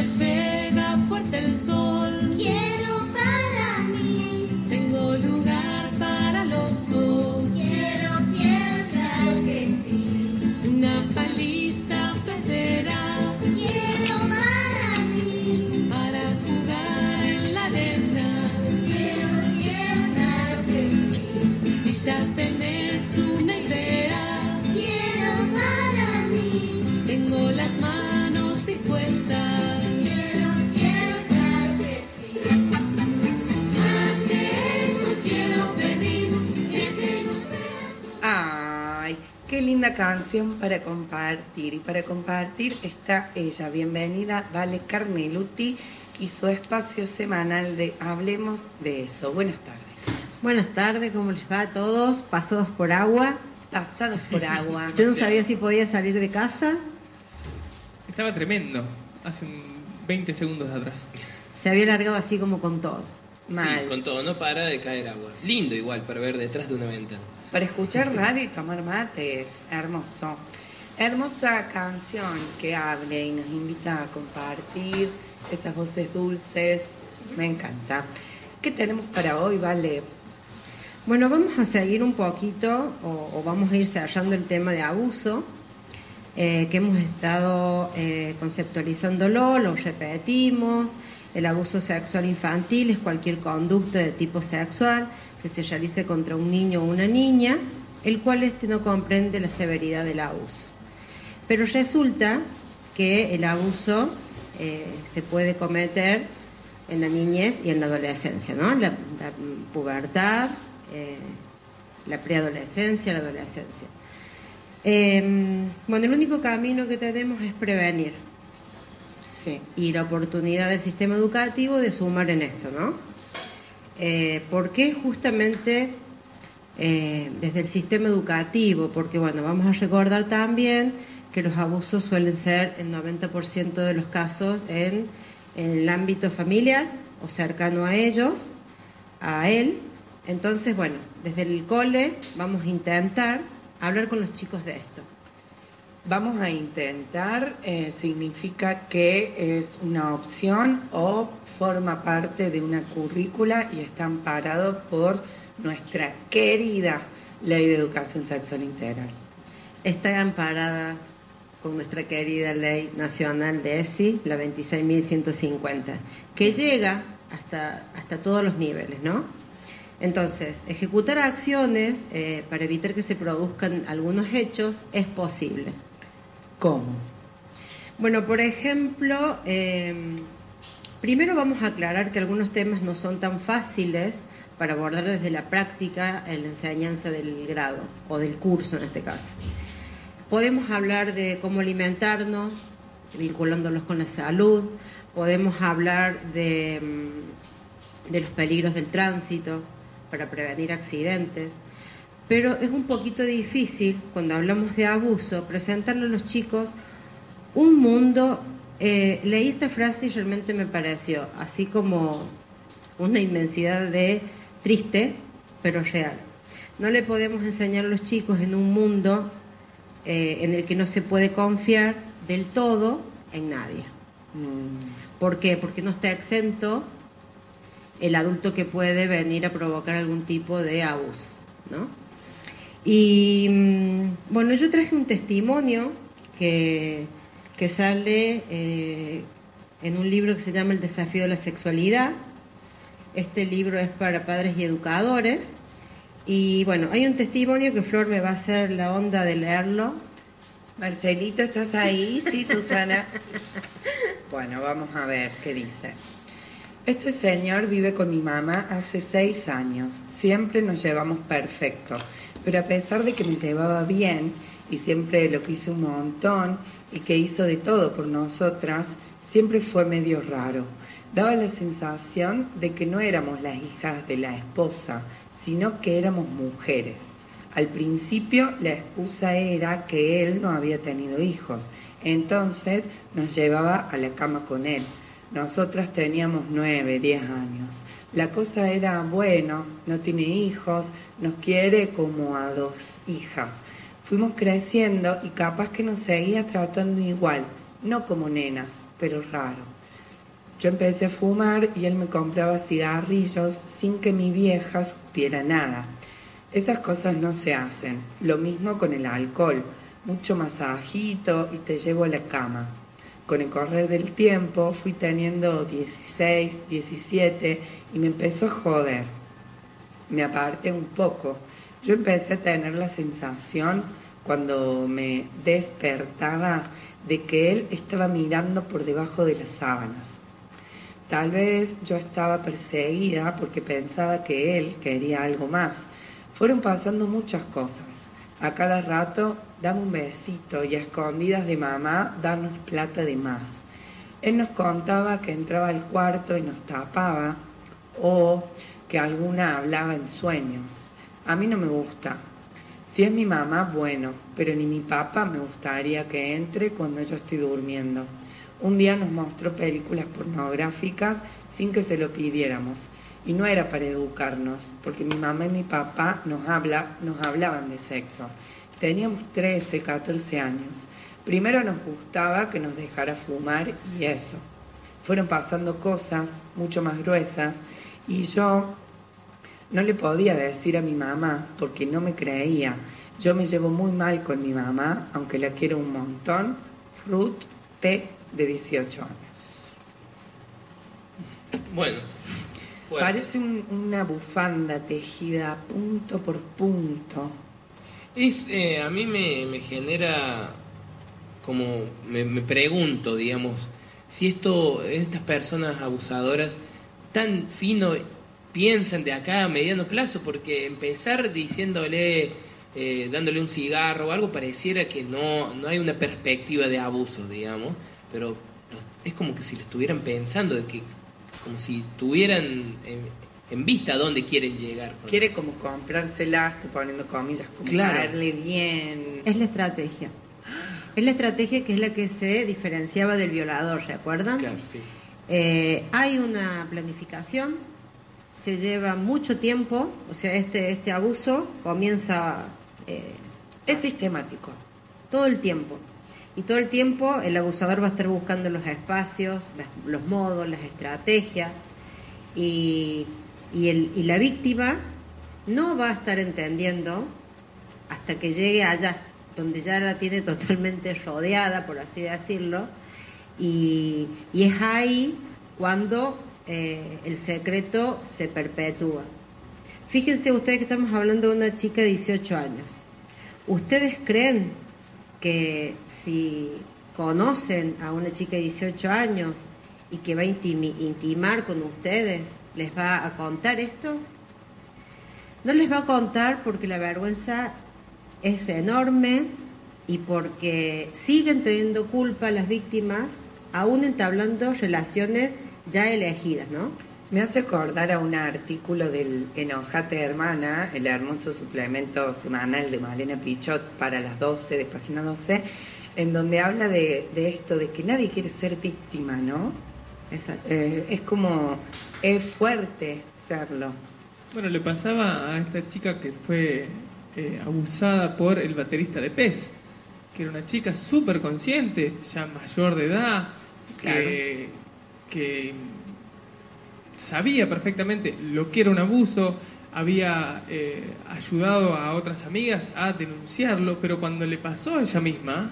this is canción para compartir. Y para compartir está ella. Bienvenida, Vale Carneluti y su espacio semanal de Hablemos de eso. Buenas tardes. Buenas tardes, ¿cómo les va a todos? Pasados por agua. Pasados por agua. Yo no sabía si podía salir de casa. Estaba tremendo, hace 20 segundos atrás. Se había largado así como con todo. Mal. Sí, con todo, no para de caer agua. Lindo igual para ver detrás de una ventana para escuchar radio y tomar mates. Hermoso. Hermosa canción que hable y nos invita a compartir esas voces dulces. Me encanta. ¿Qué tenemos para hoy, Vale? Bueno, vamos a seguir un poquito o, vamos a ir cerrando el tema de abuso, eh, que hemos estado eh, conceptualizándolo, lo repetimos. El abuso sexual infantil es cualquier conducta de tipo sexual que se realice contra un niño o una niña, el cual este no comprende la severidad del abuso. Pero resulta que el abuso eh, se puede cometer en la niñez y en la adolescencia, ¿no? La, pubertad, eh, la preadolescencia, la adolescencia. Em, bueno, el único camino que tenemos es prevenir. Sí. Y la oportunidad del sistema educativo de sumar en esto, ¿no? Eh, ¿Por qué justamente eh, desde el sistema educativo? Porque, bueno, vamos a recordar también que los abusos suelen ser el 90% de los casos en, el ámbito familiar o cercano a ellos, a él. Entonces, bueno, desde el cole vamos a intentar hablar con los chicos de esto. Vamos a intentar, eh, significa que es una opción o forma parte de una currícula y está amparado por nuestra querida Ley de Educación Sexual Integral. Está amparada con nuestra querida Ley Nacional de ESI, la 26.150, que llega hasta, hasta todos los niveles, ¿no? Entonces, ejecutar acciones eh, para evitar que se produzcan algunos hechos es posible. ¿Cómo? Bueno, por ejemplo, em, primero vamos a aclarar que algunos temas no son tan fáciles para abordar desde la práctica en la enseñanza del grado o del curso en este caso. Podemos hablar de cómo alimentarnos, vinculándolos con la salud, podemos hablar de, em, de los peligros del tránsito, para prevenir accidentes. Pero es un poquito difícil, cuando hablamos de abuso, presentarle a los chicos un mundo... Eh, leí esta frase y realmente me pareció así como una inmensidad de triste, pero real. No le podemos enseñar a los chicos en un mundo eh, en el que no se puede confiar del todo en nadie. Mm. ¿Por qué? Porque no está exento el adulto que puede venir a provocar algún tipo de abuso, ¿no? Y mm, bueno, yo traje un testimonio que, que sale eh, en un libro que se llama El desafío de la sexualidad. Este libro es para padres y educadores. Y bueno, hay un testimonio que Flor me va a hacer la onda de leerlo. Marcelito, ¿estás ahí? Sí, Susana. bueno, vamos a ver qué dice. Este señor vive con mi mamá hace seis años. Siempre nos llevamos perfecto. Pero a pesar de que me llevaba bien y siempre lo quise un montón y que hizo de todo por nosotras, siempre fue medio raro. Daba la sensación de que no éramos las hijas de la esposa, sino que éramos mujeres. Al principio la excusa era que él no había tenido hijos, entonces nos llevaba a la cama con él. Nosotras teníamos nueve, diez años. La cosa era, bueno, no tiene hijos, nos quiere como a dos hijas. Fuimos creciendo y capaz que nos seguía tratando igual, no como nenas, pero raro. Yo empecé a fumar y él me compraba cigarrillos sin que mi vieja supiera nada. Esas cosas no se hacen. Lo mismo con el alcohol. Mucho masajito y te llevo a la cama. Con el correr del tiempo fui teniendo 16, 17 y me empezó a joder. Me aparté un poco. Yo empecé a tener la sensación cuando me despertaba de que él estaba mirando por debajo de las sábanas. Tal vez yo estaba perseguida porque pensaba que él quería algo más. Fueron pasando muchas cosas. A cada rato, dame un besito y a escondidas de mamá, darnos plata de más. Él nos contaba que entraba al cuarto y nos tapaba o que alguna hablaba en sueños. A mí no me gusta. Si es mi mamá, bueno, pero ni mi papá me gustaría que entre cuando yo estoy durmiendo. Un día nos mostró películas pornográficas sin que se lo pidiéramos. Y no era para educarnos, porque mi mamá y mi papá nos, habla, nos hablaban de sexo. Teníamos 13, 14 años. Primero nos gustaba que nos dejara fumar y eso. Fueron pasando cosas mucho más gruesas y yo no le podía decir a mi mamá porque no me creía. Yo me llevo muy mal con mi mamá, aunque la quiero un montón. Ruth T de 18 años. Bueno. Parece una bufanda tejida punto por punto. Es, eh, a mí me, genera como, me, pregunto, digamos, si esto, estas personas abusadoras tan fino piensan de acá a mediano plazo, porque empezar diciéndole, eh, dándole un cigarro o algo, pareciera que no, no hay una perspectiva de abuso, digamos pero es como que si lo estuvieran pensando, de que como si tuvieran en, vista a dónde quieren llegar. Quiere como comprársela, estoy poniendo comillas, como caerle bien. Es la estrategia. Es la estrategia que es la que se diferenciaba del violador, ¿recuerdan? Claro, sí. Eh, hay una planificación, se lleva mucho tiempo, o sea, este, este abuso comienza... Eh, es sistemático. Todo el tiempo. Y todo el tiempo el abusador va a estar buscando los espacios, los modos, las estrategias. Y, el, y la víctima no va a estar entendiendo hasta que llegue allá, donde ya la tiene totalmente rodeada, por así decirlo. Y, es ahí cuando eh, el secreto se perpetúa. Fíjense ustedes que estamos hablando de una chica de 18 años. ¿Ustedes creen que si conocen a una chica de 18 años y que va a intimar con ustedes, ¿les va a contar esto? No les va a contar porque la vergüenza es enorme y porque siguen teniendo culpa las víctimas, aún entablando relaciones ya elegidas, ¿no? Me hace acordar a un artículo del Enojate Hermana, el hermoso suplemento semanal de Malena Pichot para las 12 de página 12, en donde habla de, esto, de que nadie quiere ser víctima, ¿no? Exacto. Eh, es como, es fuerte serlo. Bueno, le pasaba a esta chica que fue eh, abusada por el baterista de Pez, que era una chica súper consciente, ya mayor de edad, que sabía perfectamente lo que era un abuso, había eh, ayudado a otras amigas a denunciarlo, pero cuando le pasó a ella misma,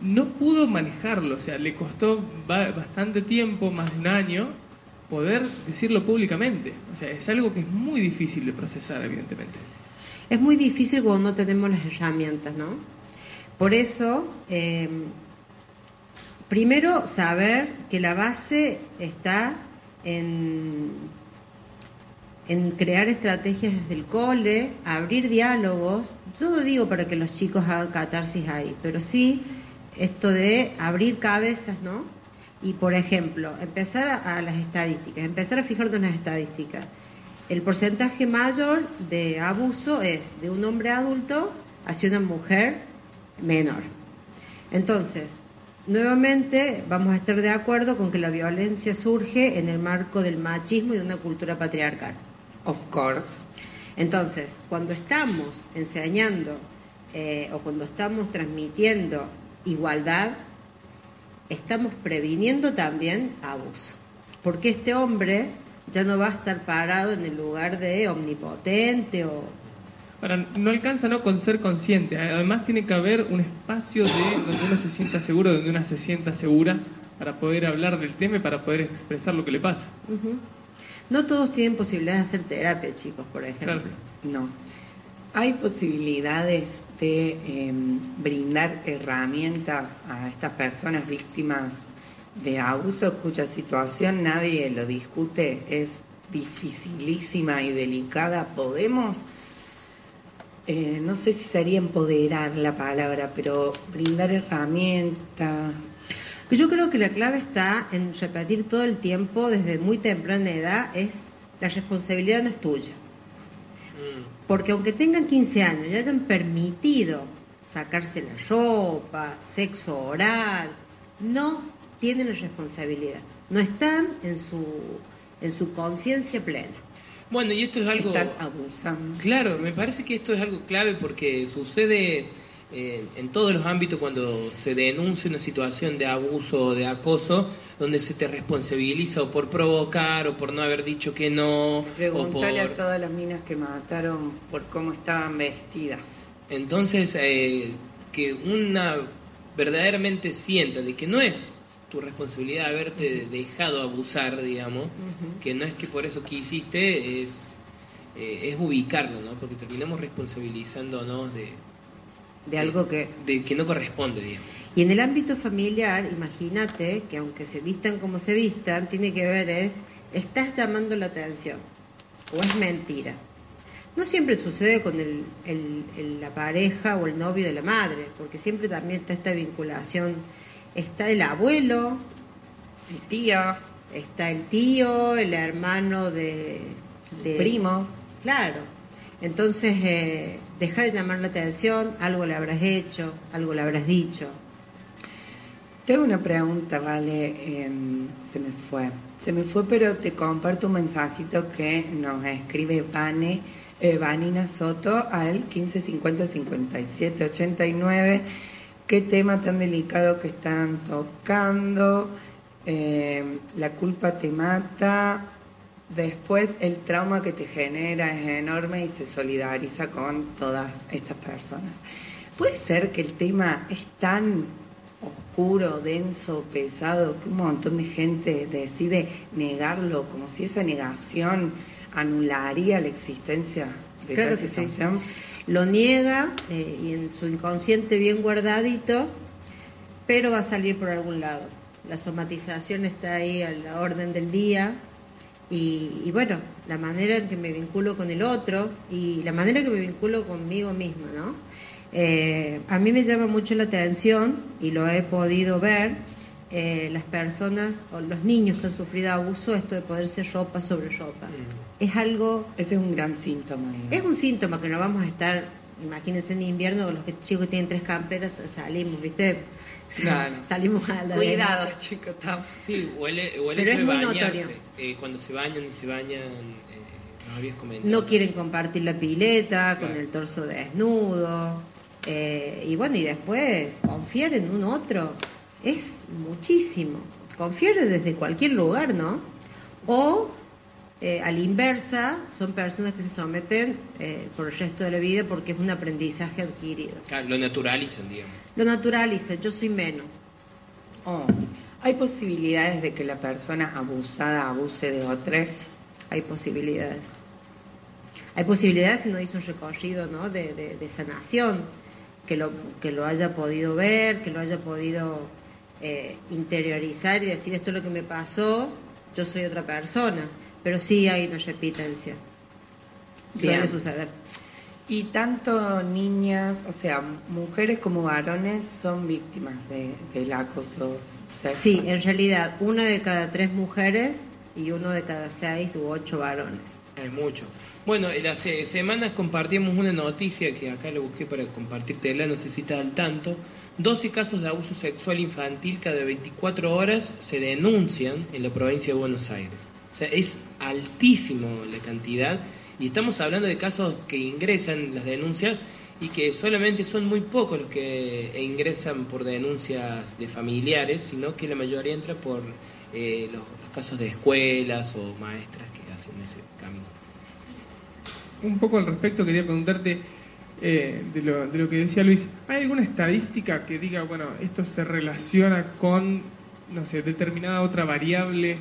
no pudo manejarlo, o sea, le costó bastante tiempo, más de un año, poder decirlo públicamente. O sea, es algo que es muy difícil de procesar, evidentemente. Es muy difícil cuando no tenemos las herramientas, ¿no? Por eso, eh, primero saber que la base está en, crear estrategias desde el cole, abrir diálogos. Yo no digo para que los chicos hagan catarsis ahí, pero sí esto de abrir cabezas, ¿no? Y por ejemplo, empezar a, las estadísticas, empezar a fijarnos en las estadísticas. El porcentaje mayor de abuso es de un hombre adulto hacia una mujer menor. Entonces, Nuevamente vamos a estar de acuerdo con que la violencia surge en el marco del machismo y de una cultura patriarcal. Of course. Entonces, cuando estamos enseñando eh, o cuando estamos transmitiendo igualdad, estamos previniendo también abuso. Porque este hombre ya no va a estar parado en el lugar de omnipotente o no alcanza ¿no? con ser consciente. Además tiene que haber un espacio de donde uno se sienta seguro, donde uno se sienta segura para poder hablar del tema y para poder expresar lo que le pasa. No todos tienen posibilidad de hacer terapia, chicos, por ejemplo. No. Hay posibilidades de em, brindar herramientas a estas personas víctimas de abuso cuya situación nadie lo discute, es dificilísima y delicada. ¿Podemos? Eh, no sé si sería empoderar la palabra, pero brindar herramientas. Yo creo que la clave está en repetir todo el tiempo, desde muy temprana edad, es la responsabilidad no es tuya. Mm. Porque aunque tengan 15 años y hayan permitido sacarse la ropa, sexo oral, no tienen la responsabilidad. No están en su, en su conciencia plena. Bueno, y esto es algo... Están abusando. Claro, me parece que esto es algo clave porque sucede eh, en todos los ámbitos cuando se denuncia una situación de abuso o de acoso, donde se te responsabiliza o por provocar o por no haber dicho que no. Preguntarle a todas las minas que mataron por cómo estaban vestidas. Entonces, eh, que una verdaderamente sienta de que no es tu responsabilidad haberte dejado abusar, digamos, que no es que por eso quisiste, es, eh, es ubicarlo, ¿no? Porque terminamos responsabilizándonos de... De algo que... De que no corresponde, digamos. Y en el ámbito familiar, imagínate que aunque se vistan como se vistan, tiene que ver es, estás llamando la atención o es mentira. No siempre sucede con el, el, la pareja o el novio de la madre, porque siempre también está esta vinculación está el abuelo, el tío, está el tío, el hermano de, primo. Claro. Entonces, eh, deja de llamar la atención, algo le habrás hecho, algo le habrás dicho. Tengo una pregunta, vale, em, se me fue. Se me fue, pero te comparto un mensajito que nos escribe Vane, eh, Vanina Soto al 1550 57 89 qué tema tan delicado que están tocando, eh, la culpa te mata, después el trauma que te genera es enorme y se solidariza con todas estas personas. Puede ser que el tema es tan oscuro, denso, pesado, que un montón de gente decide negarlo, como si esa negación anularía la existencia de claro esa situación lo niega eh, y en su inconsciente bien guardadito, pero va a salir por algún lado. La somatización está ahí a la orden del día y, bueno, la manera en que me vinculo con el otro y la manera en que me vinculo conmigo misma, ¿no? Eh, a mí me llama mucho la atención y lo he podido ver eh, las personas o los niños que han sufrido abuso esto de poderse ropa sobre ropa. Mm. Es algo, Ese es un gran síntoma. digamos. es un síntoma que no vamos a estar, imagínense en invierno, los que, chicos que tienen tres camperas salimos, ¿viste? Claro. Salimos a la Cuidados, chicos, estamos. Sí, o el Pero es muy bañarse. notorio. eh, cuando se bañan y se bañan, eh, nos habías comentado. No quieren compartir la pileta con el torso desnudo. eh, y bueno, y después confiar en un otro es muchísimo. Confiar desde cualquier lugar, ¿no? O eh, a la inversa, son personas que se someten eh, por el resto de la vida porque es un aprendizaje adquirido. Claro, lo naturalizan, digamos. Lo naturaliza, yo soy menos. Oh, ¿Hay posibilidades de que la persona abusada abuse de otros? Hay posibilidades. Hay posibilidades si no hizo un recorrido ¿no? de, de- de sanación, que lo, que lo haya podido ver, que lo haya podido eh, interiorizar y decir esto es lo que me pasó, yo soy otra persona. Pero sí hay una repitencia. Suele Bien. suceder. Y tanto niñas, o sea, mujeres como varones son víctimas de, del acoso sexual. Sí, en realidad, una de cada tres mujeres y uno de cada seis u ocho varones. Es mucho. Bueno, en las eh, semanas compartimos una noticia que acá lo busqué para compartírtela, no sé si al tanto. 12 casos de abuso sexual infantil cada 24 horas se denuncian en la provincia de Buenos Aires. O sea, es altísimo la cantidad y estamos hablando de casos que ingresan las denuncias y que solamente son muy pocos los que ingresan por denuncias de familiares, sino que la mayoría entra por eh, los, casos de escuelas o maestras que hacen ese camino. Un poco al respecto quería preguntarte eh, de, lo, de lo que decía Luis. ¿Hay alguna estadística que diga, bueno, esto se relaciona con, no sé, determinada otra variable?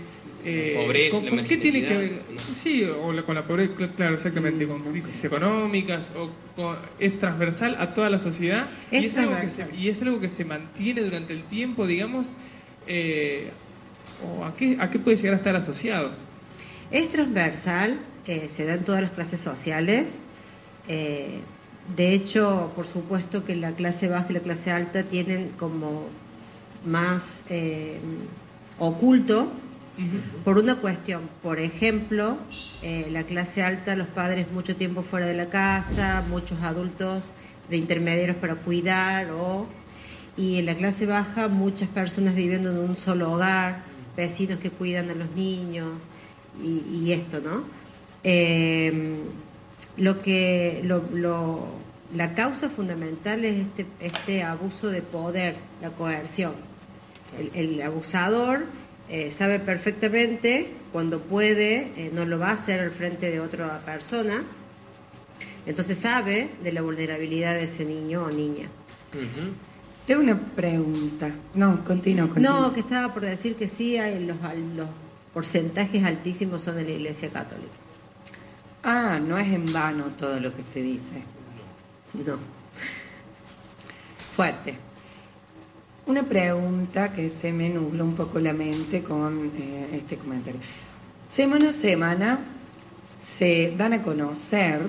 Eh, pobreza, ¿con, qué tiene que ver? Sí, o la- con la pobreza, cl- claro, exactamente, con crisis económicas, o con- es transversal a toda la sociedad Es y, es algo que se, y es algo que se mantiene durante el tiempo, digamos, eh, o a qué, a qué puede llegar a estar asociado. Es transversal, eh, se da en todas las clases sociales. eh, de hecho, por supuesto que la clase baja y la clase alta tienen como más por una cuestión. Por ejemplo, eh, la clase alta, los padres mucho tiempo fuera de la casa, muchos adultos de intermediarios para cuidar o y en la clase baja muchas personas viviendo en un solo hogar, vecinos que cuidan a los niños y, esto, ¿no? Eh, lo que lo, la causa fundamental es este, este abuso de poder, la coerción. El abusador eh, sabe perfectamente cuando puede, eh, no lo va a hacer al frente de otra persona, entonces sabe de la vulnerabilidad de ese niño o niña. Ujú. Tengo una pregunta. No, continúo, continúo. No, que estaba por decir que sí, hay los, los porcentajes altísimos son de la Iglesia Católica. Ah, no es en vano todo lo que se dice. No. Fuerte. Una pregunta que se me nubla un poco la mente con eh, este comentario. Semana a semana se dan a conocer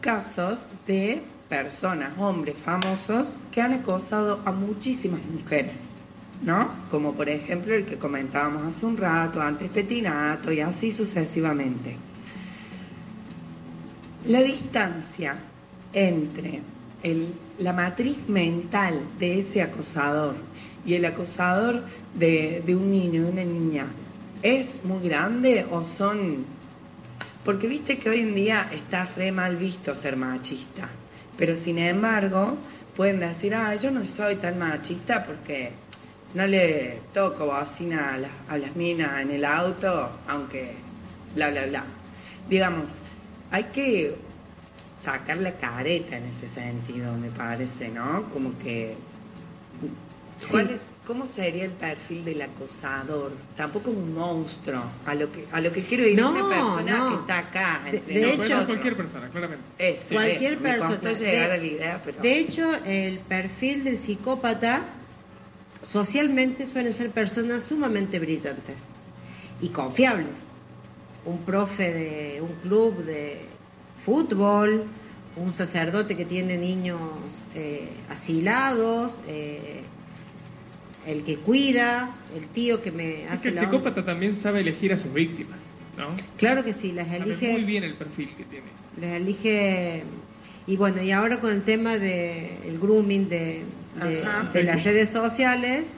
casos de personas, hombres famosos, que han acosado a muchísimas mujeres, ¿no? Como por ejemplo el que comentábamos hace un rato, antes Petinato y así sucesivamente. La distancia entre el- la matriz mental de ese acosador y el acosador de, de un niño, de una niña, ¿es muy grande o son...? Porque viste que hoy en día está re mal visto ser machista, pero sin embargo pueden decir, ah, yo no soy tan machista porque no le toco bocina a las, a las minas en el auto, aunque bla, bla, bla. Digamos, hay que sacar la careta en ese sentido, me parece, ¿no? Como que... ¿cuál Sí. es- ¿Cómo sería el perfil del acosador? Tampoco es un monstruo. A lo que, a lo que quiero decir No, una persona no. que está acá. De- entre de No, hecho- cualquier persona, claramente. Eso, Cualquier eso. Me costó persona. llegar De- a la idea, pero... De hecho, el perfil del psicópata socialmente suelen ser personas sumamente brillantes y confiables. Un profe de un club de fútbol, un sacerdote que tiene niños eh, asilados, eh, el que cuida, el tío que me Es hace que el psicópata también sabe elegir a sus víctimas, ¿no? Claro que sí, las Sabe elige. muy bien el perfil que tiene. Les elige. Y bueno, y ahora con el tema del grooming de, de- Ajá. de las redes sociales,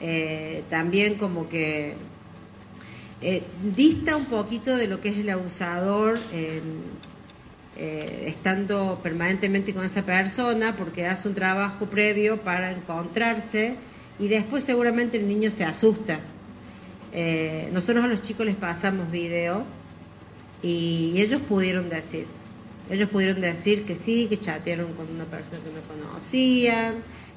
eh, también como que eh, dista un poquito de lo que es el abusador eh, eh, estando permanentemente con esa persona porque hace un trabajo previo para encontrarse y después seguramente el niño se asusta. Eh, nosotros a los chicos les pasamos video y ellos pudieron decir, ellos pudieron decir que sí, que chatearon con una persona que no conocían,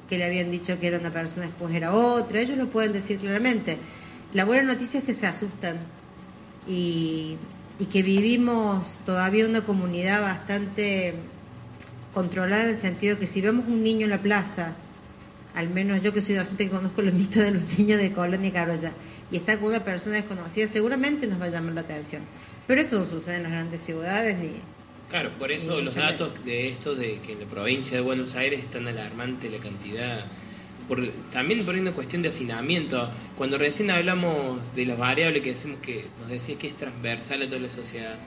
que le habían dicho que era una persona, después era otra, ellos lo pueden decir claramente. La buena noticia es que se asustan y, y que vivimos todavía una comunidad bastante controlada en el sentido que si vemos un niño en la plaza, al menos yo que soy docente que conozco la lista de los niños de Colonia Carolla, y está con una persona desconocida, seguramente nos va a llamar la atención. Pero esto no sucede en las grandes ciudades ni... Claro, por eso los datos de esto, de que en la provincia de Buenos Aires es tan alarmante la cantidad. Por, también por una cuestión de hacinamiento. Cuando recién hablamos de las variables que decimos que nos decía que es transversal a toda la sociedad,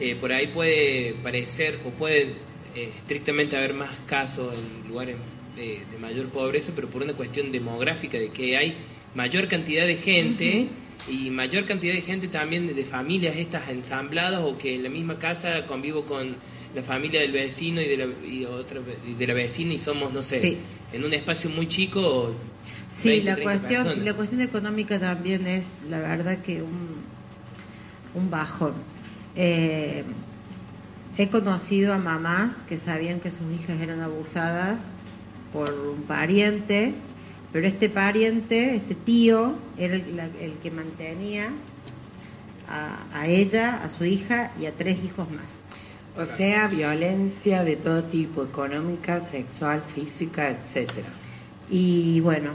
eh, por ahí puede parecer o puede eh, estrictamente haber más casos en lugares de, de mayor pobreza, pero por una cuestión demográfica de que hay mayor cantidad de gente y mayor cantidad de gente también de, de familias estas ensambladas o que en la misma casa convivo con la familia del vecino y de la, y otra, y de la vecina y somos, no sé, Sí. En un espacio muy chico. Sí, 20, la 30 cuestión, personas. la cuestión económica también es, la verdad, que un, un bajón. Eh, he conocido a mamás que sabían que sus hijas eran abusadas por un pariente, pero este pariente, este tío, era el, la- el que mantenía a, a ella, a su hija y a tres hijos más. O sea, violencia de todo tipo, económica, sexual, física, etcétera. Y bueno,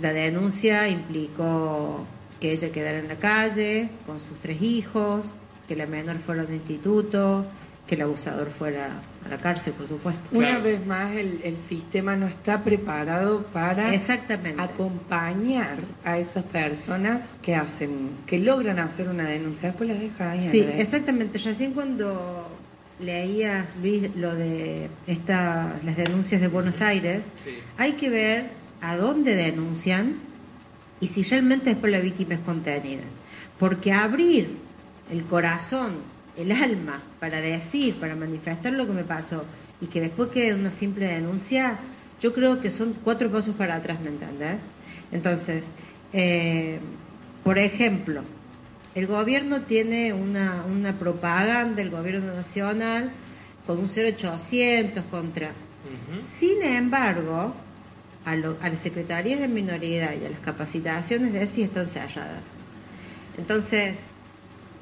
la denuncia implicó que ella quedara en la calle con sus tres hijos, que la menor fuera a un instituto, que el abusador fuera a la cárcel, por supuesto. Una vez más, el, el sistema no está preparado para Exactamente. acompañar a esas personas que hacen, que logran hacer una denuncia, después las deja ahí. Sí, exactamente. Recién cuando leías lo de esta, las denuncias de Buenos Aires, Sí. hay que ver a dónde denuncian y si realmente después la víctima es contenida. Porque abrir el corazón, el alma, para decir, para manifestar lo que me pasó y que después quede una simple denuncia, yo creo que son cuatro pasos para atrás, ¿me entendés? Entonces, eh, por ejemplo, el gobierno tiene una, una propaganda, el gobierno nacional, con un 0800 contra. Sin embargo, a, lo- a las secretarías de minoridad y a las capacitaciones de ESI están cerradas. Entonces,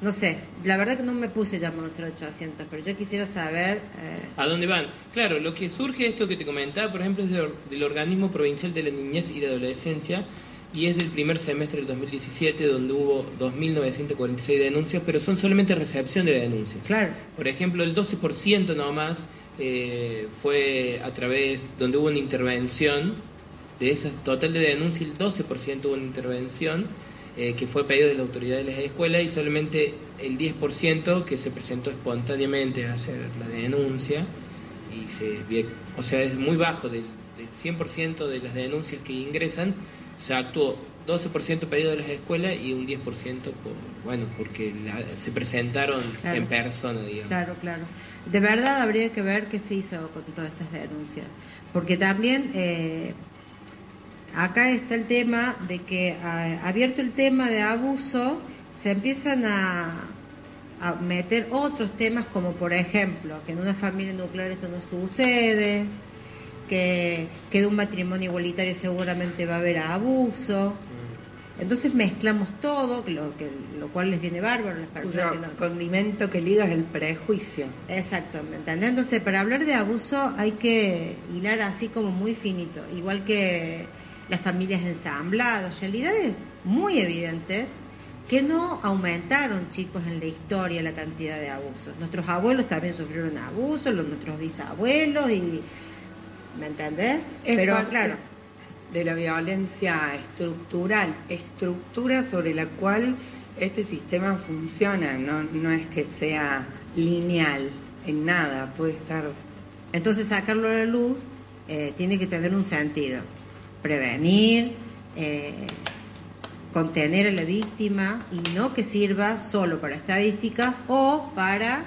no sé, la verdad que no me puse llamar un 0800, pero yo quisiera saber... eh, ¿A dónde van? Claro, lo que surge esto que te comentaba, por ejemplo, es del, del Organismo Provincial de la Niñez y la Adolescencia y es del primer semestre del 2017 donde hubo 2.946 denuncias, pero son solamente recepción de denuncias. claro, Por ejemplo, el 12% nomás eh, fue a través, donde hubo una intervención, de esas total de denuncias, el 12% hubo una intervención eh, que fue pedido de la autoridad de las escuelas y solamente el 10% que se presentó espontáneamente a hacer la denuncia y se o sea, es muy bajo, del, del 100% de las denuncias que ingresan, se actuó 12% pedido de las escuelas y un 10% por, bueno, porque la- se presentaron Claro. en persona, digamos. Claro, claro. De verdad habría que ver qué se hizo con todas esas denuncias. Porque también eh, acá está el tema de que ah, abierto el tema de abuso, se empiezan a, a meter otros temas como por ejemplo que en una familia nuclear esto no sucede, que, que de un matrimonio igualitario seguramente va a haber abuso. Entonces mezclamos todo, lo, que, lo cual les viene bárbaro a las personas que no, condimento que liga es el prejuicio. Exactamente. Entonces, para hablar de abuso hay que hilar así como muy finito, igual que las familias ensambladas, realidades muy evidentes que no aumentaron, chicos, en la historia la cantidad de abusos. Nuestros abuelos también sufrieron abusos, los nuestros bisabuelos y ¿me entendés? Es Pero parte- claro, de la violencia estructural, estructura sobre la cual este sistema funciona, no, no es que sea lineal en nada, puede estar... Entonces sacarlo a la luz eh, tiene que tener un sentido, prevenir, eh, contener a la víctima y no que sirva solo para estadísticas o para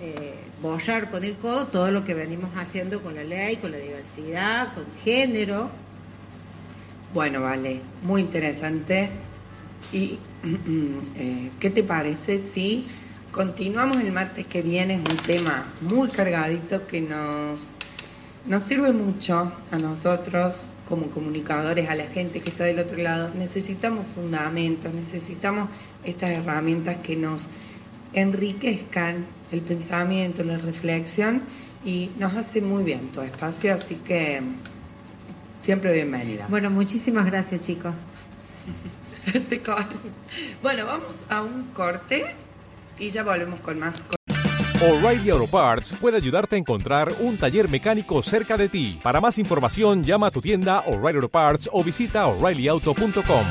eh, borrar con el codo todo lo que venimos haciendo con la ley, con la diversidad, con género. Bueno, vale, muy interesante. ¿Y eh, qué te parece si continuamos el martes que viene? Es un tema muy cargadito que nos, nos sirve mucho a nosotros como comunicadores, a la gente que está del otro lado. Necesitamos fundamentos, necesitamos estas herramientas que nos enriquezcan el pensamiento, la reflexión y nos hace muy bien todo espacio, así que mm, siempre bienvenida. Bueno, muchísimas gracias chicos. bueno, vamos a un corte y ya volvemos con más. O'Reilly Auto Parts puede ayudarte a encontrar un taller mecánico cerca de ti. Para más información, llama a tu tienda O'Reilly Auto Parts o visita oreillyauto.com.